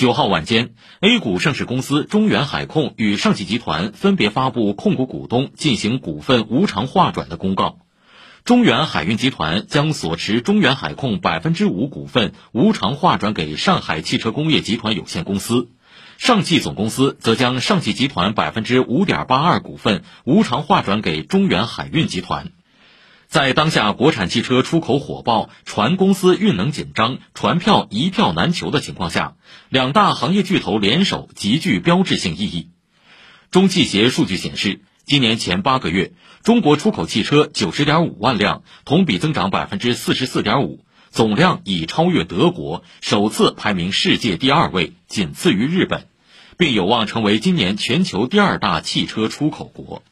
九号晚间，A 股上市公司中远海控与上汽集团分别发布控股股东进行股份无偿划转的公告。中远海运集团将所持中远海控百分之五股份无偿划转给上海汽车工业集团有限公司，上汽总公司则将上汽集团百分之五点八二股份无偿划转给中远海运集团。在当下国产汽车出口火爆、船公司运能紧张、船票一票难求的情况下，两大行业巨头联手极具标志性意义。中汽协数据显示，今年前八个月，中国出口汽车九十点五万辆，同比增长百分之四十四点五，总量已超越德国，首次排名世界第二位，仅次于日本，并有望成为今年全球第二大汽车出口国。